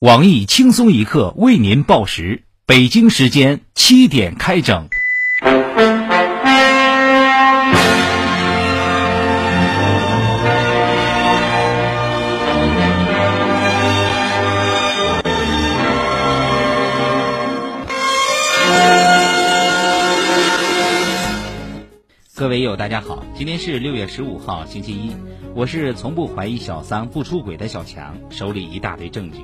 网易轻松一刻为您报时，北京时间七点开整。各位友，大家好，今天是六月十五号，星期一，我是从不怀疑小三不出轨的小强，手里一大堆证据。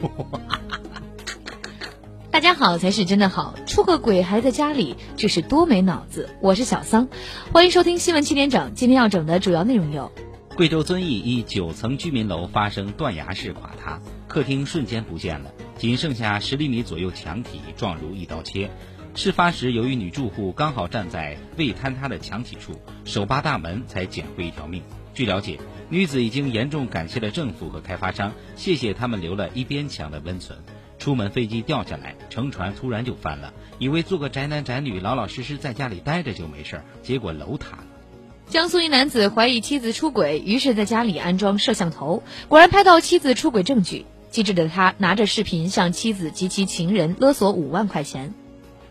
大家好才是真的好，出个轨还在家里，这是多没脑子！我是小桑，欢迎收听新闻七点整。今天要整的主要内容有：贵州遵义一九层居民楼发生断崖式垮塌，客厅瞬间不见了，仅剩下十厘米左右墙体，状如一刀切。事发时，由于女住户刚好站在未坍塌的墙体处，手扒大门，才捡回一条命。据了解，女子已经严重感谢了政府和开发商，谢谢他们留了一边墙的温存。出门飞机掉下来，乘船突然就翻了，以为做个宅男宅女，老老实实在家里待着就没事儿，结果楼塌了。江苏一男子怀疑妻子出轨，于是在家里安装摄像头，果然拍到妻子出轨证据。机智的他拿着视频向妻子及其情人勒索五万块钱。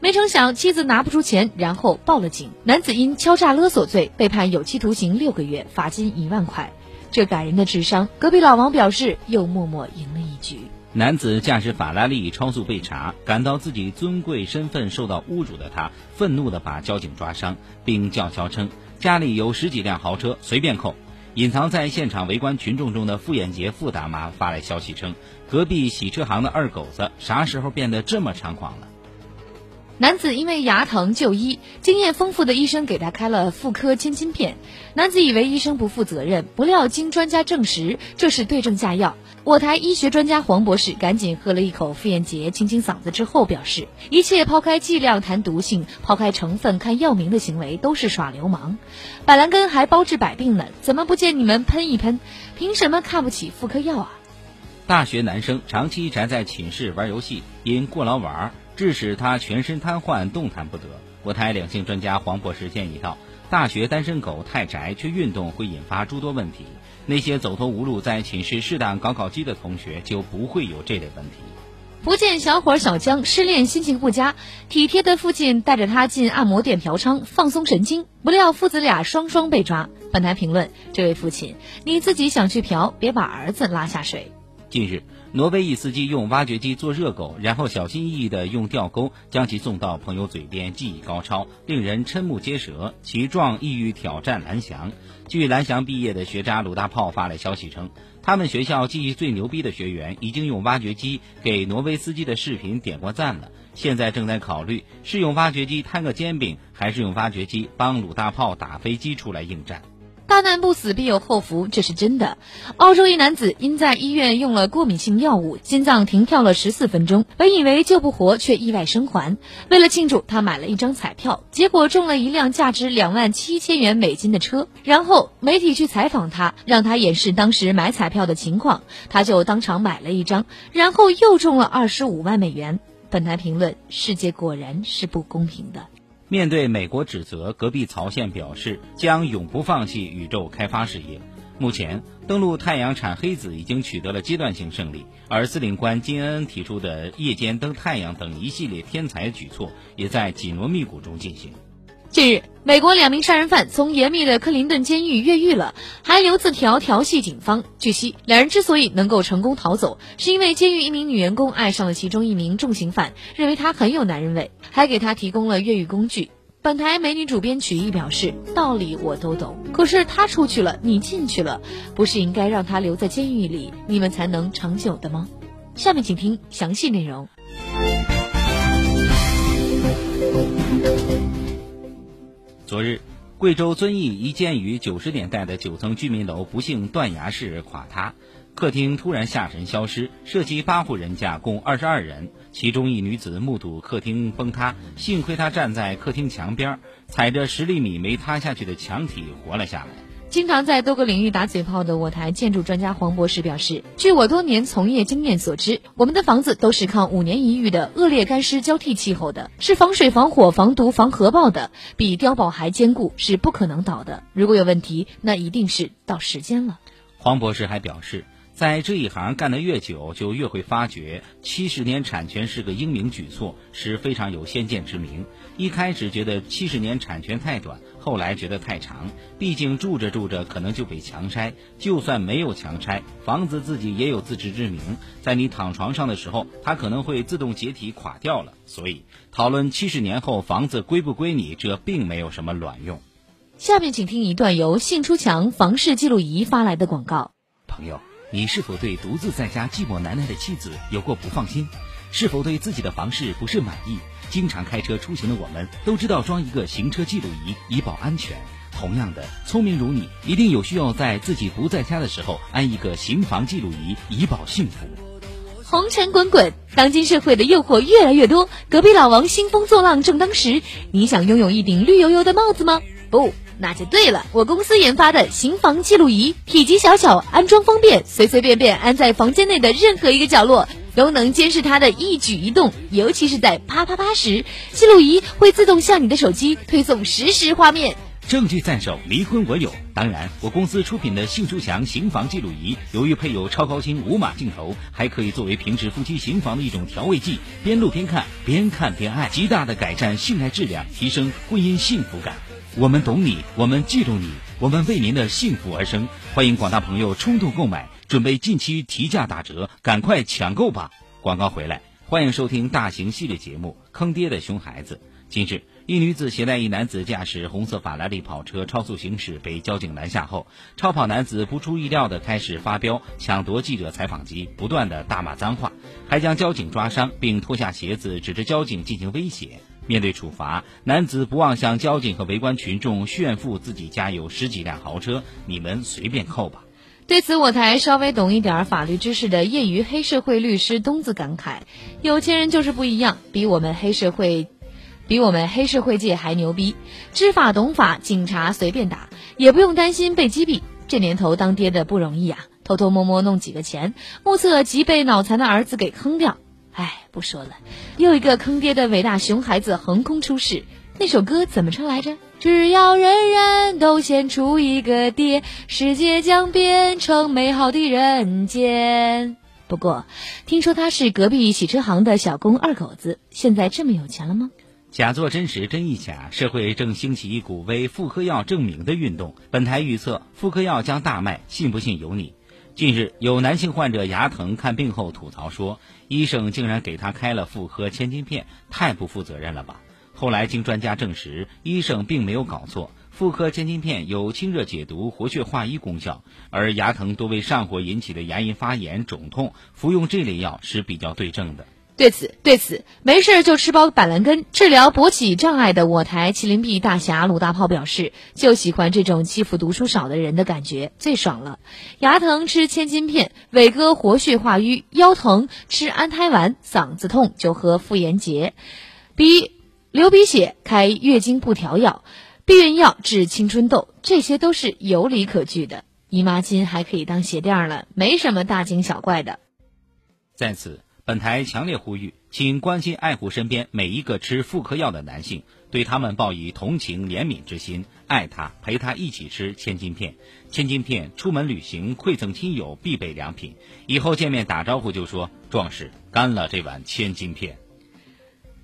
没成想，妻子拿不出钱，然后报了警。男子因敲诈勒索罪被判有期徒刑六个月，罚金一万块。这感人的智商，隔壁老王表示又默默赢了一局。男子驾驶法拉利超速被查，感到自己尊贵身份受到侮辱的他，愤怒地把交警抓伤，并叫嚣称家里有十几辆豪车，随便扣。隐藏在现场围观群众中的傅艳杰傅大妈发来消息称，隔壁洗车行的二狗子啥时候变得这么猖狂了？男子因为牙疼就医，经验丰富的医生给他开了妇科千金片。男子以为医生不负责任，不料经专家证实，这是对症下药。我台医学专家黄博士赶紧喝了一口妇炎洁，清清嗓子之后表示，一切抛开剂量谈毒性，抛开成分看药名的行为都是耍流氓。板蓝根还包治百病呢，怎么不见你们喷一喷？凭什么看不起妇科药啊？大学男生长期宅在寝室玩游戏，因过劳玩。致使他全身瘫痪，动弹不得。国台两性专家黄博士建议道：“大学单身狗太宅，却运动会引发诸多问题。那些走投无路，在寝室适当搞搞基的同学，就不会有这类问题。”福建小伙小江失恋，心情不佳，体贴的父亲带着他进按摩店嫖娼，放松神经。不料父子俩双双被抓。本台评论：这位父亲，你自己想去嫖，别把儿子拉下水。近日，挪威一司机用挖掘机做热狗，然后小心翼翼地用吊钩将其送到朋友嘴边，技艺高超，令人瞠目结舌。其状意欲挑战蓝翔。据蓝翔毕业的学渣鲁大炮发来消息称，他们学校技艺最牛逼的学员已经用挖掘机给挪威司机的视频点过赞了，现在正在考虑是用挖掘机摊个煎饼，还是用挖掘机帮鲁大炮打飞机出来应战。大难不死必有后福，这是真的。澳洲一男子因在医院用了过敏性药物，心脏停跳了十四分钟，本以为救不活，却意外生还。为了庆祝，他买了一张彩票，结果中了一辆价值两万七千元美金的车。然后媒体去采访他，让他演示当时买彩票的情况，他就当场买了一张，然后又中了二十五万美元。本台评论：世界果然是不公平的。面对美国指责，隔壁曹县表示将永不放弃宇宙开发事业。目前，登陆太阳产黑子已经取得了阶段性胜利，而司令官金恩恩提出的夜间登太阳等一系列天才举措，也在紧锣密鼓中进行。近日，美国两名杀人犯从严密的克林顿监狱越狱了，还留字条调戏警方。据悉，两人之所以能够成功逃走，是因为监狱一名女员工爱上了其中一名重刑犯，认为他很有男人味，还给他提供了越狱工具。本台美女主编曲艺表示：“道理我都懂，可是他出去了，你进去了，不是应该让他留在监狱里，你们才能长久的吗？”下面请听详细内容。昨日，贵州遵义一建于九十年代的九层居民楼不幸断崖式垮塌，客厅突然下沉消失，涉及八户人家，共二十二人，其中一女子目睹客厅崩塌，幸亏她站在客厅墙边，踩着十厘米没塌下去的墙体活了下来。经常在多个领域打嘴炮的我台建筑专家黄博士表示，据我多年从业经验所知，我们的房子都是靠五年一遇的恶劣干湿交替气候的，是防水、防火、防毒、防核爆的，比碉堡还坚固，是不可能倒的。如果有问题，那一定是到时间了。黄博士还表示。在这一行干得越久，就越会发觉七十年产权是个英明举措，是非常有先见之明。一开始觉得七十年产权太短，后来觉得太长。毕竟住着住着可能就被强拆，就算没有强拆，房子自己也有自知之明，在你躺床上的时候，它可能会自动解体垮掉了。所以讨论七十年后房子归不归你，这并没有什么卵用。下面请听一段由信出墙房事记录仪发来的广告，朋友。你是否对独自在家寂寞难耐的妻子有过不放心？是否对自己的房事不是满意？经常开车出行的我们都知道装一个行车记录仪以保安全。同样的，聪明如你，一定有需要在自己不在家的时候安一个行房记录仪以保幸福。红尘滚滚，当今社会的诱惑越来越多，隔壁老王兴风作浪正当时，你想拥有一顶绿油油的帽子吗？不。那就对了，我公司研发的行房记录仪，体积小巧，安装方便，随随便便安在房间内的任何一个角落，都能监视他的一举一动。尤其是在啪啪啪时，记录仪会自动向你的手机推送实时画面。证据在手，离婚我有。当然，我公司出品的幸书强行房记录仪，由于配有超高清无码镜头，还可以作为平时夫妻行房的一种调味剂，边录边看，边看边爱，极大的改善性爱质量，提升婚姻幸福感。我们懂你，我们记住你，我们为您的幸福而生。欢迎广大朋友冲动购买，准备近期提价打折，赶快抢购吧！广告回来，欢迎收听大型系列节目《坑爹的熊孩子》。近日，一女子携带一男子驾驶红色法拉利跑车超速行驶，被交警拦下后，超跑男子不出意料的开始发飙，抢夺记者采访机，不断的大骂脏话，还将交警抓伤，并脱下鞋子指着交警进行威胁。面对处罚，男子不忘向交警和围观群众炫富自己家有十几辆豪车，你们随便扣吧。对此，我台稍微懂一点法律知识的业余黑社会律师东子感慨：有钱人就是不一样，比我们黑社会，比我们黑社会界还牛逼，知法懂法，警察随便打，也不用担心被击毙。这年头当爹的不容易啊，偷偷摸摸弄几个钱，目测即被脑残的儿子给坑掉。哎，不说了，又一个坑爹的伟大熊孩子横空出世。那首歌怎么唱来着？只要人人都献出一个爹，世界将变成美好的人间。不过，听说他是隔壁洗车行的小工二狗子，现在这么有钱了吗？假作真实，真亦假。社会正兴起一股为妇科药证明的运动。本台预测，妇科药将大卖，信不信由你。近日，有男性患者牙疼看病后吐槽说，医生竟然给他开了妇科千金片，太不负责任了吧？后来经专家证实，医生并没有搞错，妇科千金片有清热解毒、活血化瘀功效，而牙疼多为上火引起的牙龈发炎、肿痛，服用这类药是比较对症的。对此，对此，没事就吃包板蓝根治疗勃起障碍的我台麒麟臂大侠鲁大炮表示，就喜欢这种欺负读书少的人的感觉，最爽了。牙疼吃千金片，伟哥活血化瘀；腰疼吃安胎丸，嗓子痛就喝妇炎洁，鼻流鼻血开月经不调药，避孕药治青春痘，这些都是有理可据的。姨妈巾还可以当鞋垫了，没什么大惊小怪的。在此。本台强烈呼吁，请关心爱护身边每一个吃妇科药的男性，对他们报以同情怜悯之心，爱他，陪他一起吃千金片。千金片，出门旅行馈赠亲友必备良品。以后见面打招呼就说：“壮士，干了这碗千金片。”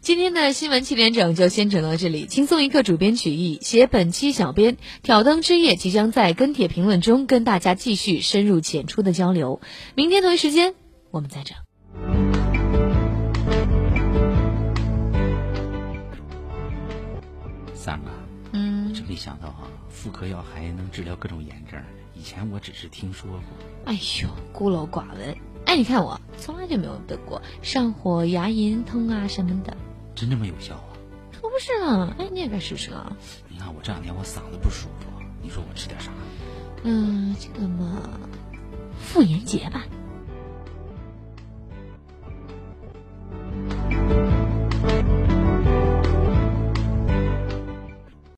今天的新闻七点整就先整到这里。轻松一刻主编曲艺，写本期小编挑灯之夜即将在跟帖评论中跟大家继续深入浅出的交流。明天同一时间我们再整。三哥，嗯，真没想到啊，妇科药还能治疗各种炎症。以前我只是听说过。哎呦，孤陋寡闻。哎，你看我从来就没有得过上火、牙龈痛啊什么的。真这么有效啊？可不是呢！哎，你也该试试啊。你看我这两天我嗓子不舒服，你说我吃点啥？嗯，这个嘛，妇炎洁吧。